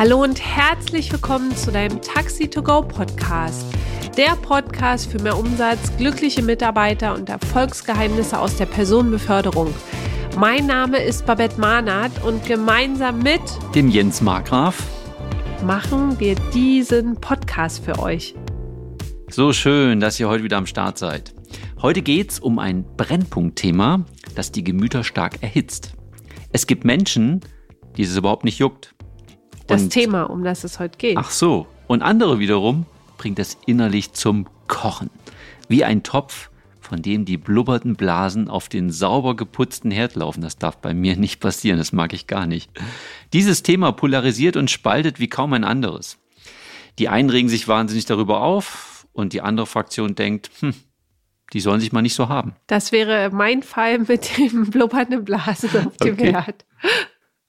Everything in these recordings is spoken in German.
Hallo und herzlich willkommen zu deinem Taxi to Go Podcast. Der Podcast für mehr Umsatz, glückliche Mitarbeiter und Erfolgsgeheimnisse aus der Personenbeförderung. Mein Name ist Babette Mahnert und gemeinsam mit dem Jens Markgraf machen wir diesen Podcast für euch. So schön, dass ihr heute wieder am Start seid. Heute geht es um ein Brennpunktthema, das die Gemüter stark erhitzt. Es gibt Menschen, die es überhaupt nicht juckt. Das und, Thema, um das es heute geht. Ach so. Und andere wiederum bringt es innerlich zum Kochen. Wie ein Topf, von dem die blubberten Blasen auf den sauber geputzten Herd laufen. Das darf bei mir nicht passieren, das mag ich gar nicht. Dieses Thema polarisiert und spaltet wie kaum ein anderes. Die einen regen sich wahnsinnig darüber auf und die andere Fraktion denkt, hm, die sollen sich mal nicht so haben. Das wäre mein Fall mit dem blubbernden Blasen auf dem okay. Herd.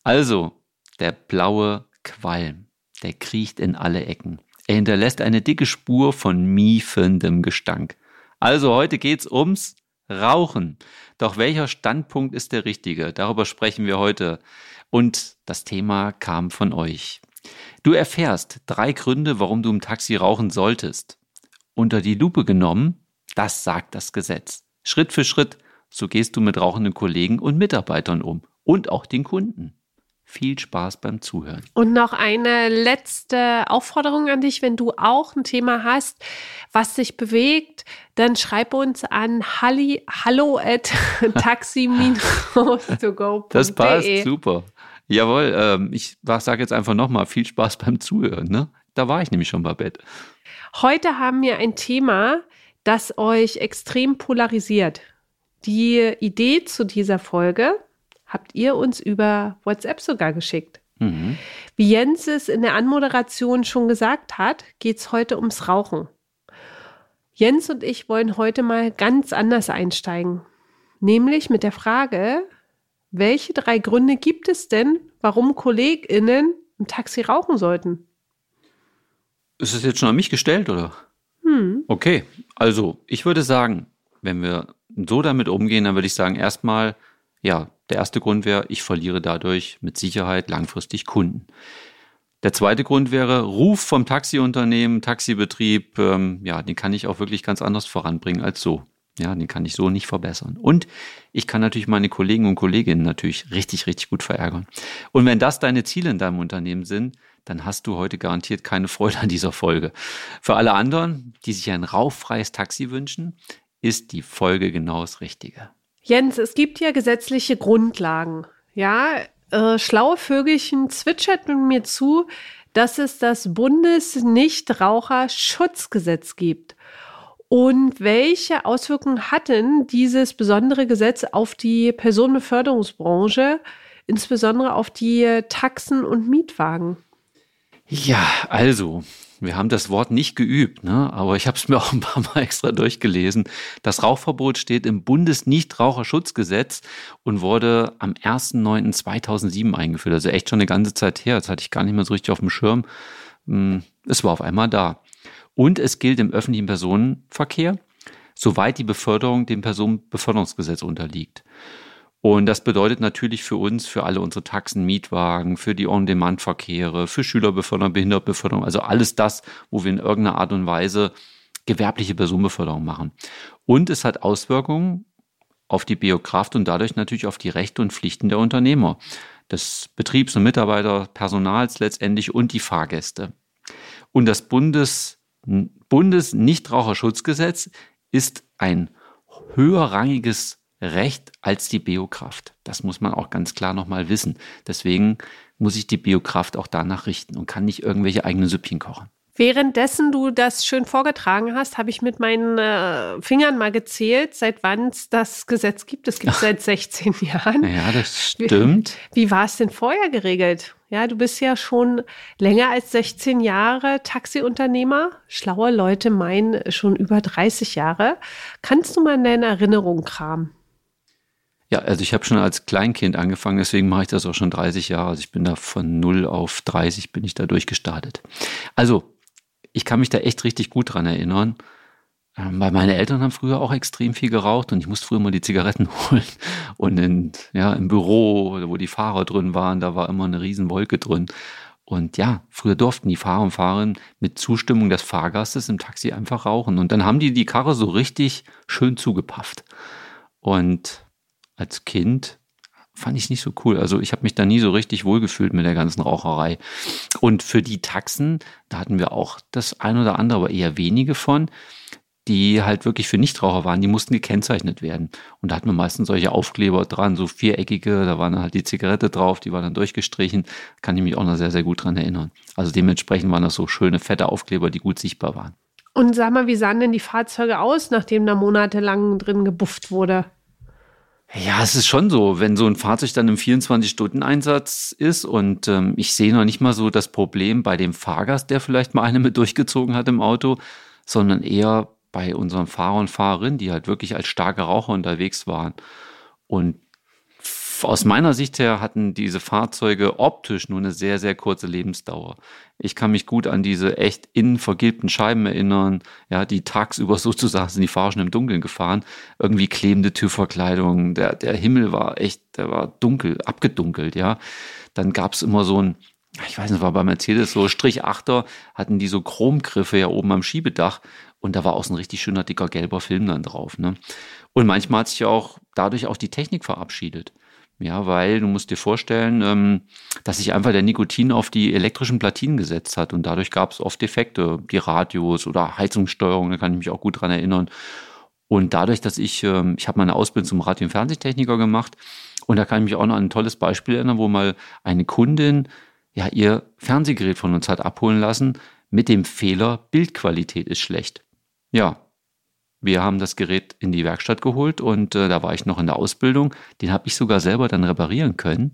Also, der blaue Qualm, der kriecht in alle Ecken. Er hinterlässt eine dicke Spur von miefendem Gestank. Also heute geht's ums Rauchen. Doch welcher Standpunkt ist der richtige? Darüber sprechen wir heute. Und das Thema kam von euch. Du erfährst drei Gründe, warum du im Taxi rauchen solltest. Unter die Lupe genommen das sagt das Gesetz. Schritt für Schritt, so gehst du mit rauchenden Kollegen und Mitarbeitern um und auch den Kunden. Viel Spaß beim Zuhören. Und noch eine letzte Aufforderung an dich, wenn du auch ein Thema hast, was dich bewegt, dann schreib uns an halli, hallo at taxi Das passt, super. Jawohl, ähm, ich sage jetzt einfach nochmal, viel Spaß beim Zuhören. Ne? Da war ich nämlich schon bei Bett. Heute haben wir ein Thema, das euch extrem polarisiert. Die Idee zu dieser Folge habt ihr uns über WhatsApp sogar geschickt. Mhm. Wie Jens es in der Anmoderation schon gesagt hat, geht es heute ums Rauchen. Jens und ich wollen heute mal ganz anders einsteigen. Nämlich mit der Frage, welche drei Gründe gibt es denn, warum KollegInnen im Taxi rauchen sollten? Ist es jetzt schon an mich gestellt, oder? Hm. Okay, also ich würde sagen, wenn wir so damit umgehen, dann würde ich sagen, erstmal, ja, der erste Grund wäre, ich verliere dadurch mit Sicherheit langfristig Kunden. Der zweite Grund wäre Ruf vom Taxiunternehmen, Taxibetrieb, ähm, ja, den kann ich auch wirklich ganz anders voranbringen als so. Ja, den kann ich so nicht verbessern. Und ich kann natürlich meine Kollegen und Kolleginnen natürlich richtig, richtig gut verärgern. Und wenn das deine Ziele in deinem Unternehmen sind, dann hast du heute garantiert keine Freude an dieser Folge. Für alle anderen, die sich ein rauffreies Taxi wünschen, ist die Folge genau das Richtige. Jens, es gibt ja gesetzliche Grundlagen. Ja, äh, schlaue Vögelchen zwitscherten mir zu, dass es das Bundesnichtraucherschutzgesetz gibt. Und welche Auswirkungen hat denn dieses besondere Gesetz auf die Personenbeförderungsbranche, insbesondere auf die Taxen und Mietwagen? Ja, also, wir haben das Wort nicht geübt, ne? aber ich habe es mir auch ein paar Mal extra durchgelesen. Das Rauchverbot steht im Bundesnichtraucherschutzgesetz und wurde am 1.9.2007 eingeführt. Also echt schon eine ganze Zeit her. Das hatte ich gar nicht mehr so richtig auf dem Schirm. Hm, es war auf einmal da. Und es gilt im öffentlichen Personenverkehr, soweit die Beförderung dem Personenbeförderungsgesetz unterliegt. Und das bedeutet natürlich für uns, für alle unsere Taxen, Mietwagen, für die On-Demand-Verkehre, für Schülerbeförderung, Behindertenbeförderung, also alles das, wo wir in irgendeiner Art und Weise gewerbliche Personenbeförderung machen. Und es hat Auswirkungen auf die Biokraft und dadurch natürlich auf die Rechte und Pflichten der Unternehmer, des Betriebs- und Mitarbeiterpersonals letztendlich und die Fahrgäste. Und das Bundes, Bundesnichtraucherschutzgesetz ist ein höherrangiges Recht als die Biokraft. Das muss man auch ganz klar nochmal wissen. Deswegen muss ich die Biokraft auch danach richten und kann nicht irgendwelche eigenen Süppchen kochen. Währenddessen du das schön vorgetragen hast, habe ich mit meinen äh, Fingern mal gezählt, seit wann es das Gesetz gibt. Es gibt es seit 16 Jahren. Ja, das stimmt. Wie, wie war es denn vorher geregelt? Ja, du bist ja schon länger als 16 Jahre Taxiunternehmer. Schlaue Leute meinen schon über 30 Jahre. Kannst du mal in deine Erinnerung kramen? Ja, also ich habe schon als Kleinkind angefangen, deswegen mache ich das auch schon 30 Jahre. Also ich bin da von 0 auf 30 bin ich da durchgestartet. Also, ich kann mich da echt richtig gut dran erinnern, ähm, weil meine Eltern haben früher auch extrem viel geraucht und ich musste früher mal die Zigaretten holen. Und in, ja, im Büro, wo die Fahrer drin waren, da war immer eine riesen Wolke drin. Und ja, früher durften die Fahrer und Fahrerinnen mit Zustimmung des Fahrgastes im Taxi einfach rauchen. Und dann haben die die Karre so richtig schön zugepafft. Und als Kind fand ich nicht so cool. Also ich habe mich da nie so richtig wohlgefühlt mit der ganzen Raucherei. Und für die Taxen, da hatten wir auch das ein oder andere, aber eher wenige von, die halt wirklich für Nichtraucher waren, die mussten gekennzeichnet werden. Und da hatten wir meistens solche Aufkleber dran, so viereckige, da war dann halt die Zigarette drauf, die war dann durchgestrichen. Kann ich mich auch noch sehr, sehr gut dran erinnern. Also dementsprechend waren das so schöne, fette Aufkleber, die gut sichtbar waren. Und sag mal, wie sahen denn die Fahrzeuge aus, nachdem da monatelang drin gebufft wurde? Ja, es ist schon so, wenn so ein Fahrzeug dann im 24-Stunden-Einsatz ist und ähm, ich sehe noch nicht mal so das Problem bei dem Fahrgast, der vielleicht mal eine mit durchgezogen hat im Auto, sondern eher bei unseren Fahrer und Fahrerinnen, die halt wirklich als starke Raucher unterwegs waren. Und aus meiner Sicht her hatten diese Fahrzeuge optisch nur eine sehr, sehr kurze Lebensdauer. Ich kann mich gut an diese echt innen vergilbten Scheiben erinnern, ja, die tagsüber sozusagen sind die Fahrer schon im Dunkeln gefahren. Irgendwie klebende Türverkleidung, der, der Himmel war echt, der war dunkel, abgedunkelt, ja. Dann gab's immer so ein, ich weiß nicht, war bei Mercedes so Strich Achter, hatten die so Chromgriffe ja oben am Schiebedach und da war auch so ein richtig schöner dicker gelber Film dann drauf. Ne? Und manchmal hat sich ja auch dadurch auch die Technik verabschiedet. Ja, weil du musst dir vorstellen, ähm, dass sich einfach der Nikotin auf die elektrischen Platinen gesetzt hat und dadurch gab es oft Defekte, die Radios oder Heizungssteuerung, da kann ich mich auch gut dran erinnern. Und dadurch, dass ich, ähm, ich habe meine Ausbildung zum Radio- und Fernsehtechniker gemacht und da kann ich mich auch noch an ein tolles Beispiel erinnern, wo mal eine Kundin ja ihr Fernsehgerät von uns hat abholen lassen mit dem Fehler, Bildqualität ist schlecht. Ja, wir haben das Gerät in die Werkstatt geholt und äh, da war ich noch in der Ausbildung. Den habe ich sogar selber dann reparieren können.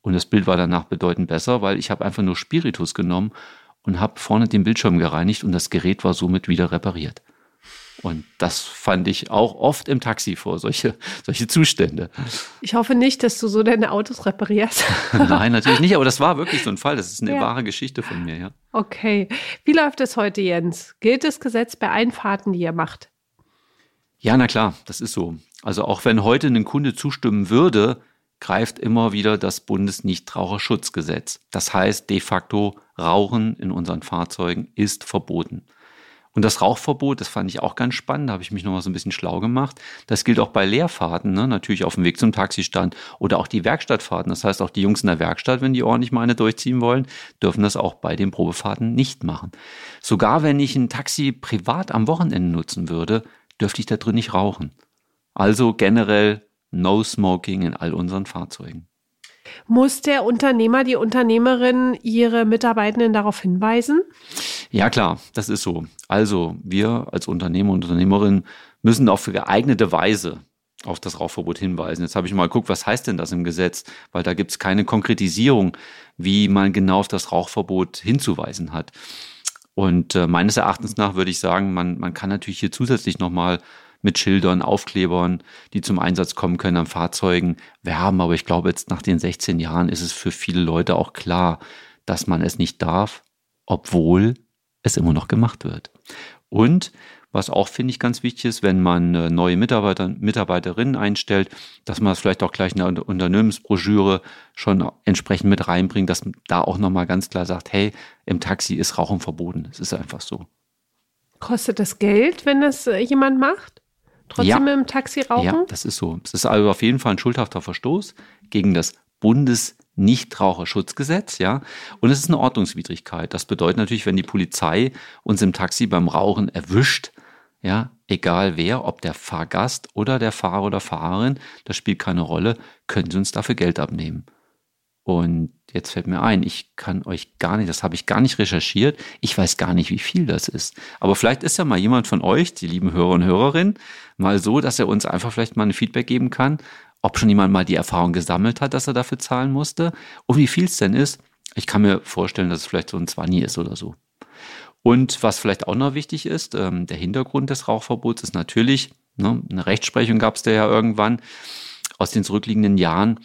Und das Bild war danach bedeutend besser, weil ich habe einfach nur Spiritus genommen und habe vorne den Bildschirm gereinigt und das Gerät war somit wieder repariert. Und das fand ich auch oft im Taxi vor, solche, solche Zustände. Ich hoffe nicht, dass du so deine Autos reparierst. Nein, natürlich nicht, aber das war wirklich so ein Fall. Das ist eine ja. wahre Geschichte von mir, ja. Okay. Wie läuft es heute, Jens? Gilt das Gesetz bei Einfahrten, die ihr macht? Ja, na klar, das ist so. Also auch wenn heute ein Kunde zustimmen würde, greift immer wieder das Bundesnichtraucherschutzgesetz. Das heißt de facto, Rauchen in unseren Fahrzeugen ist verboten. Und das Rauchverbot, das fand ich auch ganz spannend, da habe ich mich noch mal so ein bisschen schlau gemacht. Das gilt auch bei Leerfahrten, ne? natürlich auf dem Weg zum Taxistand oder auch die Werkstattfahrten. Das heißt, auch die Jungs in der Werkstatt, wenn die ordentlich mal eine durchziehen wollen, dürfen das auch bei den Probefahrten nicht machen. Sogar wenn ich ein Taxi privat am Wochenende nutzen würde, dürfte ich da drin nicht rauchen. Also generell No Smoking in all unseren Fahrzeugen. Muss der Unternehmer, die Unternehmerin ihre Mitarbeitenden darauf hinweisen? Ja, klar, das ist so. Also wir als Unternehmer und Unternehmerin müssen auf geeignete Weise auf das Rauchverbot hinweisen. Jetzt habe ich mal geguckt, was heißt denn das im Gesetz? Weil da gibt es keine Konkretisierung, wie man genau auf das Rauchverbot hinzuweisen hat. Und äh, meines Erachtens nach würde ich sagen, man, man kann natürlich hier zusätzlich nochmal mit Schildern, Aufklebern, die zum Einsatz kommen können an Fahrzeugen, werben. Aber ich glaube, jetzt nach den 16 Jahren ist es für viele Leute auch klar, dass man es nicht darf, obwohl es immer noch gemacht wird. Und was auch, finde ich, ganz wichtig ist, wenn man äh, neue Mitarbeiter, Mitarbeiterinnen einstellt, dass man das vielleicht auch gleich in der Unternehmensbroschüre schon entsprechend mit reinbringt, dass man da auch nochmal ganz klar sagt, hey, im Taxi ist Rauchen verboten. Es ist einfach so. Kostet das Geld, wenn das äh, jemand macht? Trotzdem ja. im Taxi rauchen? Ja, das ist so. Es ist also auf jeden Fall ein schuldhafter Verstoß gegen das Bundesnichtraucherschutzgesetz, ja. Und es ist eine Ordnungswidrigkeit. Das bedeutet natürlich, wenn die Polizei uns im Taxi beim Rauchen erwischt, ja, egal wer, ob der Fahrgast oder der Fahrer oder Fahrerin, das spielt keine Rolle, können sie uns dafür Geld abnehmen. Und jetzt fällt mir ein, ich kann euch gar nicht, das habe ich gar nicht recherchiert. Ich weiß gar nicht, wie viel das ist. Aber vielleicht ist ja mal jemand von euch, die lieben Hörer und Hörerinnen, mal so, dass er uns einfach vielleicht mal ein Feedback geben kann, ob schon jemand mal die Erfahrung gesammelt hat, dass er dafür zahlen musste und wie viel es denn ist. Ich kann mir vorstellen, dass es vielleicht so ein Zwanni ist oder so. Und was vielleicht auch noch wichtig ist, ähm, der Hintergrund des Rauchverbots ist natürlich, ne, eine Rechtsprechung gab es da ja irgendwann aus den zurückliegenden Jahren.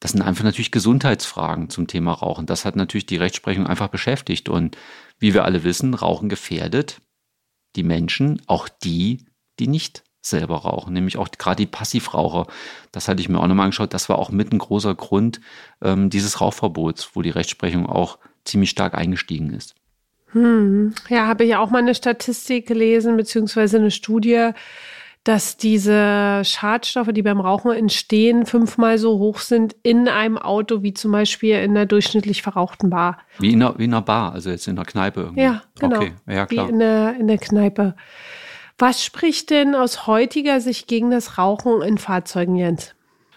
Das sind einfach natürlich Gesundheitsfragen zum Thema Rauchen. Das hat natürlich die Rechtsprechung einfach beschäftigt. Und wie wir alle wissen, Rauchen gefährdet die Menschen, auch die, die nicht selber rauchen, nämlich auch gerade die Passivraucher. Das hatte ich mir auch nochmal angeschaut. Das war auch mit ein großer Grund ähm, dieses Rauchverbots, wo die Rechtsprechung auch ziemlich stark eingestiegen ist. Hm. Ja, habe ich auch mal eine Statistik gelesen, beziehungsweise eine Studie, dass diese Schadstoffe, die beim Rauchen entstehen, fünfmal so hoch sind in einem Auto wie zum Beispiel in der durchschnittlich verrauchten Bar. Wie in einer, wie in einer Bar, also jetzt in einer Kneipe irgendwie. Ja, genau. Okay, ja klar. Wie in der, in der Kneipe. Was spricht denn aus heutiger Sicht gegen das Rauchen in Fahrzeugen, Jens?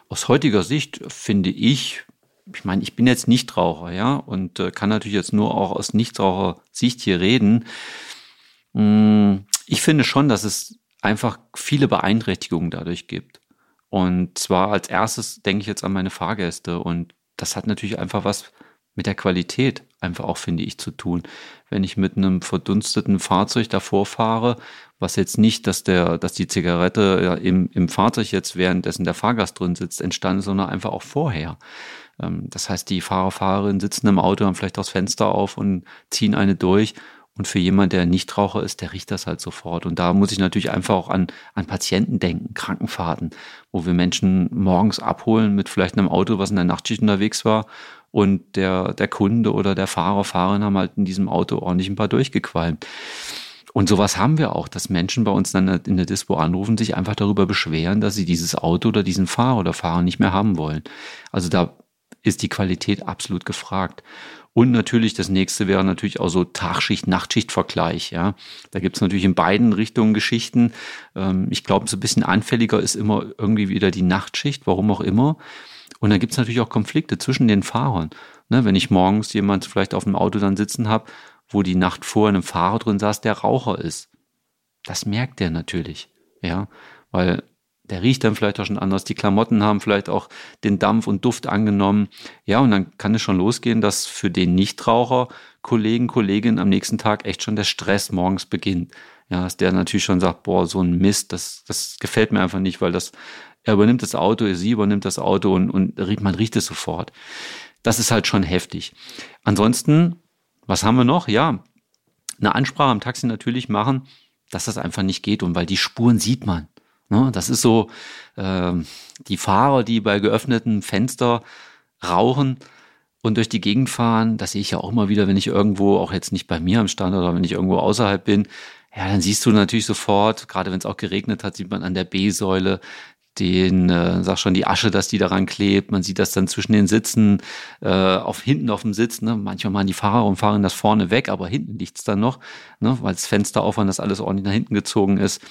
Aus heutiger Sicht finde ich, ich meine, ich bin jetzt Nichtraucher, ja, und äh, kann natürlich jetzt nur auch aus Nichtraucher-Sicht hier reden. Mm, ich finde schon, dass es einfach viele Beeinträchtigungen dadurch gibt. Und zwar als erstes denke ich jetzt an meine Fahrgäste und das hat natürlich einfach was mit der Qualität einfach auch, finde ich, zu tun. Wenn ich mit einem verdunsteten Fahrzeug davor fahre, was jetzt nicht, dass der, dass die Zigarette ja, im, im Fahrzeug jetzt währenddessen der Fahrgast drin sitzt, entstanden, sondern einfach auch vorher. Ähm, das heißt, die Fahrer, Fahrerinnen sitzen im Auto, haben vielleicht das Fenster auf und ziehen eine durch und für jemand, der Nichtraucher ist, der riecht das halt sofort. Und da muss ich natürlich einfach auch an, an Patienten denken, Krankenfahrten, wo wir Menschen morgens abholen mit vielleicht einem Auto, was in der Nachtschicht unterwegs war. Und der, der Kunde oder der Fahrer, Fahrerin haben halt in diesem Auto ordentlich ein paar durchgequalmt. Und sowas haben wir auch, dass Menschen bei uns dann in der Dispo anrufen, sich einfach darüber beschweren, dass sie dieses Auto oder diesen Fahrer oder Fahrer nicht mehr haben wollen. Also da ist die Qualität absolut gefragt. Und natürlich das nächste wäre natürlich auch so Tagschicht-Nachtschicht-Vergleich. Ja, da gibt es natürlich in beiden Richtungen Geschichten. Ähm, ich glaube, so ein bisschen anfälliger ist immer irgendwie wieder die Nachtschicht, warum auch immer. Und dann gibt es natürlich auch Konflikte zwischen den Fahrern. Ne, wenn ich morgens jemand vielleicht auf dem Auto dann sitzen habe, wo die Nacht vor einem Fahrer drin saß, der Raucher ist. Das merkt der natürlich. Ja, weil der riecht dann vielleicht auch schon anders. Die Klamotten haben vielleicht auch den Dampf und Duft angenommen. Ja, und dann kann es schon losgehen, dass für den Nichtraucher Kollegen, Kolleginnen am nächsten Tag echt schon der Stress morgens beginnt. Ja, dass der natürlich schon sagt, boah, so ein Mist, das, das gefällt mir einfach nicht, weil das, er übernimmt das Auto, sie übernimmt das Auto und, und man riecht es sofort. Das ist halt schon heftig. Ansonsten, was haben wir noch? Ja, eine Ansprache am Taxi natürlich machen, dass das einfach nicht geht und weil die Spuren sieht man. Ne? Das ist so, äh, die Fahrer, die bei geöffnetem Fenster rauchen und durch die Gegend fahren, das sehe ich ja auch immer wieder, wenn ich irgendwo, auch jetzt nicht bei mir am Stand oder wenn ich irgendwo außerhalb bin, ja, dann siehst du natürlich sofort, gerade wenn es auch geregnet hat, sieht man an der B-Säule den, äh, sag schon, die Asche, dass die daran klebt. Man sieht das dann zwischen den Sitzen, äh, auf hinten auf dem Sitz. Ne? Manchmal machen die Fahrer und fahren das vorne weg, aber hinten liegt's dann noch, ne? weil das Fenster auf und das alles ordentlich nach hinten gezogen ist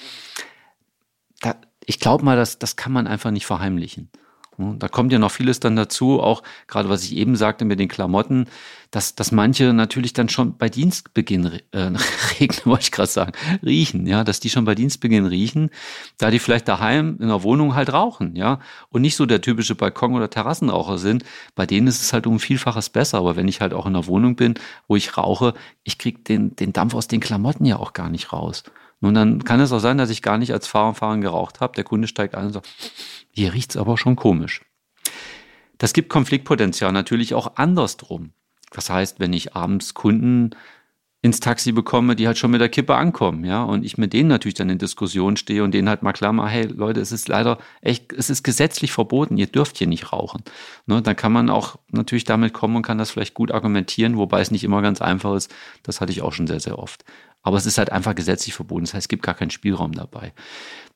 da, ich glaube mal, das, das kann man einfach nicht verheimlichen. Da kommt ja noch vieles dann dazu, auch gerade was ich eben sagte mit den Klamotten, dass, dass manche natürlich dann schon bei Dienstbeginn äh, regnen, wollte ich gerade sagen, riechen, ja, dass die schon bei Dienstbeginn riechen, da die vielleicht daheim in der Wohnung halt rauchen, ja, und nicht so der typische Balkon- oder Terrassenraucher sind, bei denen ist es halt um Vielfaches besser, aber wenn ich halt auch in der Wohnung bin, wo ich rauche, ich krieg den, den Dampf aus den Klamotten ja auch gar nicht raus. Nun, dann kann es auch sein, dass ich gar nicht als Fahrer und Fahrerin geraucht habe. Der Kunde steigt ein und sagt, hier riecht's aber schon komisch. Das gibt Konfliktpotenzial natürlich auch andersrum. Das heißt, wenn ich abends Kunden ins Taxi bekomme, die halt schon mit der Kippe ankommen, ja, und ich mit denen natürlich dann in Diskussion stehe und denen halt mal klar mache, hey Leute, es ist leider echt, es ist gesetzlich verboten, ihr dürft hier nicht rauchen. Ne, dann kann man auch natürlich damit kommen und kann das vielleicht gut argumentieren, wobei es nicht immer ganz einfach ist. Das hatte ich auch schon sehr, sehr oft. Aber es ist halt einfach gesetzlich verboten. Das heißt, es gibt gar keinen Spielraum dabei.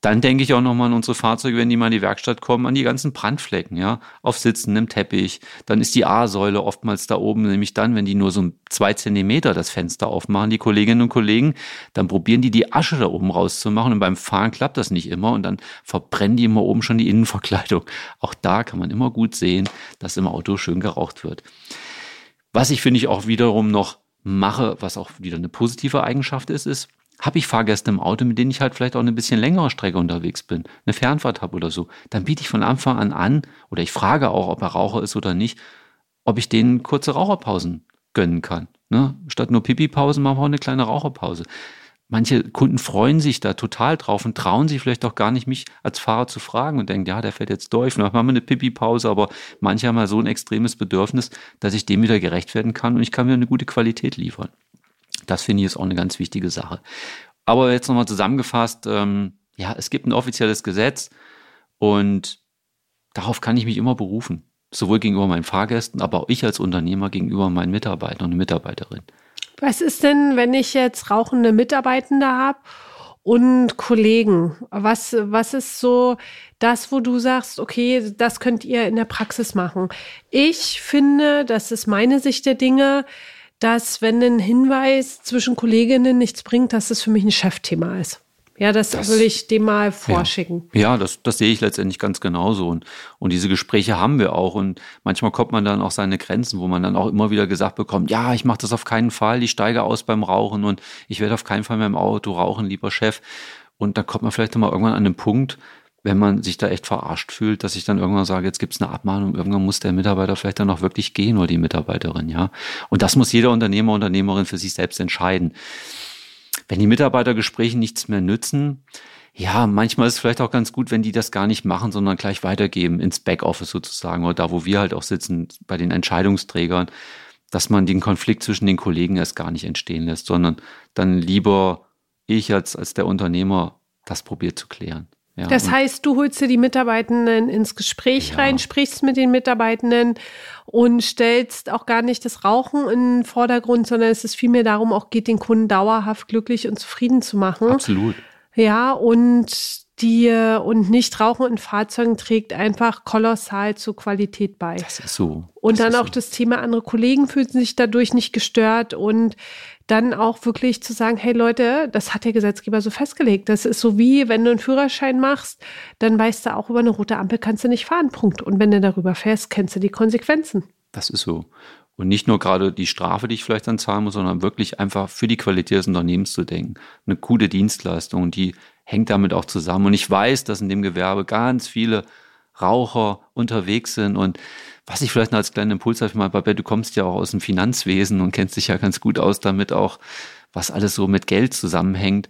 Dann denke ich auch nochmal an unsere Fahrzeuge, wenn die mal in die Werkstatt kommen, an die ganzen Brandflecken, ja, auf Sitzen, im Teppich. Dann ist die A-Säule oftmals da oben, nämlich dann, wenn die nur so zwei Zentimeter das Fenster aufmachen, die Kolleginnen und Kollegen, dann probieren die die Asche da oben rauszumachen und beim Fahren klappt das nicht immer und dann verbrennen die immer oben schon die Innenverkleidung. Auch da kann man immer gut sehen, dass im Auto schön geraucht wird. Was ich finde ich auch wiederum noch mache, was auch wieder eine positive Eigenschaft ist, ist, habe ich Fahrgäste im Auto, mit denen ich halt vielleicht auch eine bisschen längere Strecke unterwegs bin, eine Fernfahrt habe oder so, dann biete ich von Anfang an an oder ich frage auch, ob er Raucher ist oder nicht, ob ich denen kurze Raucherpausen gönnen kann. Ne? Statt nur Pipi-Pausen machen wir auch eine kleine Raucherpause. Manche Kunden freuen sich da total drauf und trauen sich vielleicht auch gar nicht, mich als Fahrer zu fragen und denken, ja, der fährt jetzt durch, vielleicht machen wir eine Pipi-Pause, aber manche haben mal so ein extremes Bedürfnis, dass ich dem wieder gerecht werden kann und ich kann mir eine gute Qualität liefern. Das finde ich ist auch eine ganz wichtige Sache. Aber jetzt nochmal zusammengefasst, ähm, ja, es gibt ein offizielles Gesetz und darauf kann ich mich immer berufen. Sowohl gegenüber meinen Fahrgästen, aber auch ich als Unternehmer gegenüber meinen Mitarbeitern und Mitarbeiterinnen. Was ist denn, wenn ich jetzt rauchende Mitarbeitende habe und Kollegen? Was, was ist so das, wo du sagst, okay, das könnt ihr in der Praxis machen? Ich finde, das ist meine Sicht der Dinge, dass wenn ein Hinweis zwischen Kolleginnen nichts bringt, dass es für mich ein Chefthema ist. Ja, das, das, will ich dem mal vorschicken. Ja, ja das, das sehe ich letztendlich ganz genauso. Und, und diese Gespräche haben wir auch. Und manchmal kommt man dann auch seine Grenzen, wo man dann auch immer wieder gesagt bekommt, ja, ich mache das auf keinen Fall, ich steige aus beim Rauchen und ich werde auf keinen Fall mehr im Auto rauchen, lieber Chef. Und da kommt man vielleicht mal irgendwann an den Punkt, wenn man sich da echt verarscht fühlt, dass ich dann irgendwann sage, jetzt gibt es eine Abmahnung, irgendwann muss der Mitarbeiter vielleicht dann auch wirklich gehen oder die Mitarbeiterin, ja. Und das muss jeder Unternehmer, Unternehmerin für sich selbst entscheiden wenn die Mitarbeitergespräche nichts mehr nützen, ja, manchmal ist es vielleicht auch ganz gut, wenn die das gar nicht machen, sondern gleich weitergeben ins Backoffice sozusagen oder da, wo wir halt auch sitzen, bei den Entscheidungsträgern, dass man den Konflikt zwischen den Kollegen erst gar nicht entstehen lässt, sondern dann lieber ich als, als der Unternehmer das probiert zu klären. Ja, das heißt, du holst dir die Mitarbeitenden ins Gespräch ja. rein, sprichst mit den Mitarbeitenden und stellst auch gar nicht das Rauchen in den Vordergrund, sondern es ist vielmehr darum, auch geht den Kunden dauerhaft glücklich und zufrieden zu machen. Absolut. Ja, und die und nicht Rauchen in Fahrzeugen trägt einfach kolossal zur Qualität bei. Das ist so. Und das dann auch so. das Thema, andere Kollegen fühlen sich dadurch nicht gestört und dann auch wirklich zu sagen, hey Leute, das hat der Gesetzgeber so festgelegt. Das ist so wie, wenn du einen Führerschein machst, dann weißt du auch, über eine rote Ampel kannst du nicht fahren, Punkt. Und wenn du darüber fährst, kennst du die Konsequenzen. Das ist so. Und nicht nur gerade die Strafe, die ich vielleicht dann zahlen muss, sondern wirklich einfach für die Qualität des Unternehmens zu denken. Eine gute Dienstleistung, die hängt damit auch zusammen. Und ich weiß, dass in dem Gewerbe ganz viele Raucher unterwegs sind und was ich vielleicht noch als kleinen Impuls habe, mal, Babette, du kommst ja auch aus dem Finanzwesen und kennst dich ja ganz gut aus damit auch, was alles so mit Geld zusammenhängt.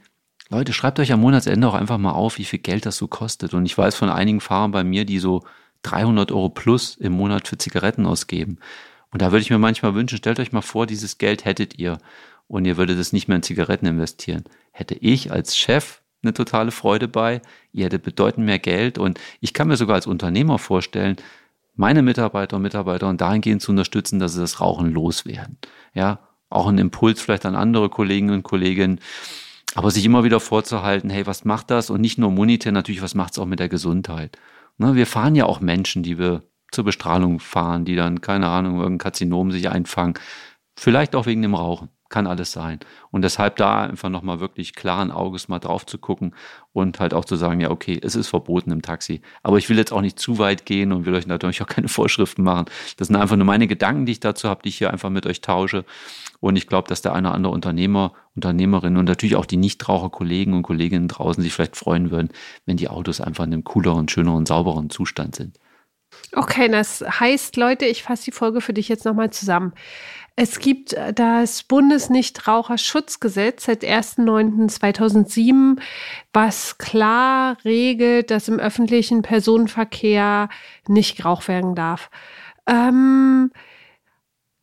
Leute, schreibt euch am Monatsende auch einfach mal auf, wie viel Geld das so kostet. Und ich weiß von einigen Fahrern bei mir, die so 300 Euro plus im Monat für Zigaretten ausgeben. Und da würde ich mir manchmal wünschen, stellt euch mal vor, dieses Geld hättet ihr und ihr würdet es nicht mehr in Zigaretten investieren. Hätte ich als Chef eine totale Freude bei, ihr hättet bedeutend mehr Geld und ich kann mir sogar als Unternehmer vorstellen, meine Mitarbeiter und Mitarbeiter dahingehend zu unterstützen, dass sie das Rauchen loswerden. Ja, auch ein Impuls vielleicht an andere Kolleginnen und Kollegen, aber sich immer wieder vorzuhalten, hey, was macht das? Und nicht nur monetär, natürlich, was macht es auch mit der Gesundheit? Ne, wir fahren ja auch Menschen, die wir zur Bestrahlung fahren, die dann, keine Ahnung, irgendein Karzinom sich einfangen. Vielleicht auch wegen dem Rauchen kann alles sein. Und deshalb da einfach nochmal wirklich klaren Auges mal drauf zu gucken und halt auch zu sagen, ja, okay, es ist verboten im Taxi. Aber ich will jetzt auch nicht zu weit gehen und will euch natürlich auch keine Vorschriften machen. Das sind einfach nur meine Gedanken, die ich dazu habe, die ich hier einfach mit euch tausche. Und ich glaube, dass der eine oder andere Unternehmer, Unternehmerin und natürlich auch die Nichtraucher-Kollegen und Kolleginnen draußen sich vielleicht freuen würden, wenn die Autos einfach in einem cooleren, schöneren, saubereren Zustand sind. Okay, das heißt, Leute, ich fasse die Folge für dich jetzt nochmal zusammen. Es gibt äh, das Bundesnichtraucherschutzgesetz seit 1.9.2007, was klar regelt, dass im öffentlichen Personenverkehr nicht geraucht werden darf. Ähm,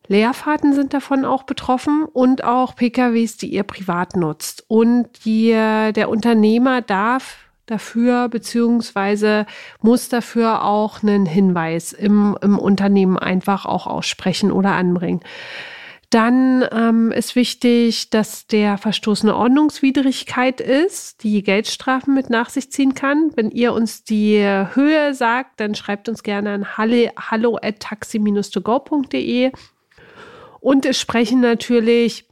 Leerfahrten sind davon auch betroffen und auch PKWs, die ihr privat nutzt. Und die, der Unternehmer darf dafür, beziehungsweise muss dafür auch einen Hinweis im, im Unternehmen einfach auch aussprechen oder anbringen. Dann ähm, ist wichtig, dass der Verstoß eine Ordnungswidrigkeit ist, die Geldstrafen mit nach sich ziehen kann. Wenn ihr uns die Höhe sagt, dann schreibt uns gerne an hallo at taxi-to-go.de. Und es sprechen natürlich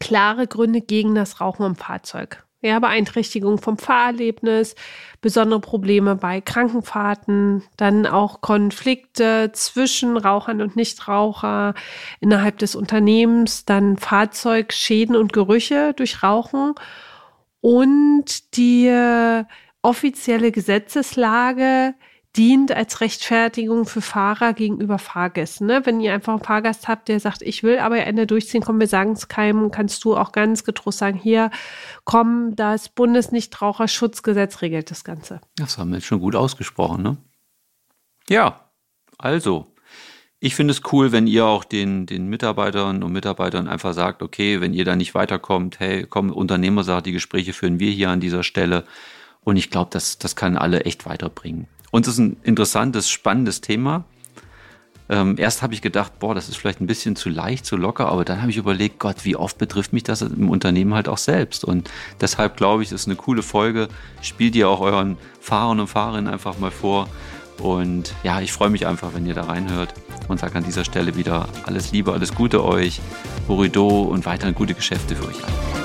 klare Gründe gegen das Rauchen im Fahrzeug ja, Beeinträchtigung vom Fahrerlebnis, besondere Probleme bei Krankenfahrten, dann auch Konflikte zwischen Rauchern und Nichtraucher innerhalb des Unternehmens, dann Fahrzeugschäden und Gerüche durch Rauchen und die offizielle Gesetzeslage dient als Rechtfertigung für Fahrer gegenüber Fahrgästen. Ne? Wenn ihr einfach einen Fahrgast habt, der sagt, ich will aber Ende durchziehen, komm, wir sagen es keinem, kannst du auch ganz getrost sagen, hier, komm, das Bundesnichtraucherschutzgesetz regelt das Ganze. Das haben wir jetzt schon gut ausgesprochen, ne? Ja, also, ich finde es cool, wenn ihr auch den, den Mitarbeitern und Mitarbeitern einfach sagt, okay, wenn ihr da nicht weiterkommt, hey, komm, Unternehmer sagt, die Gespräche führen wir hier an dieser Stelle. Und ich glaube, das, das kann alle echt weiterbringen. Uns ist ein interessantes, spannendes Thema. Ähm, erst habe ich gedacht, boah, das ist vielleicht ein bisschen zu leicht, zu locker, aber dann habe ich überlegt, Gott, wie oft betrifft mich das im Unternehmen halt auch selbst? Und deshalb glaube ich, ist eine coole Folge. Spielt ihr auch euren Fahrern und Fahrerinnen einfach mal vor. Und ja, ich freue mich einfach, wenn ihr da reinhört und sage an dieser Stelle wieder alles Liebe, alles Gute euch, Horido und weiterhin gute Geschäfte für euch alle.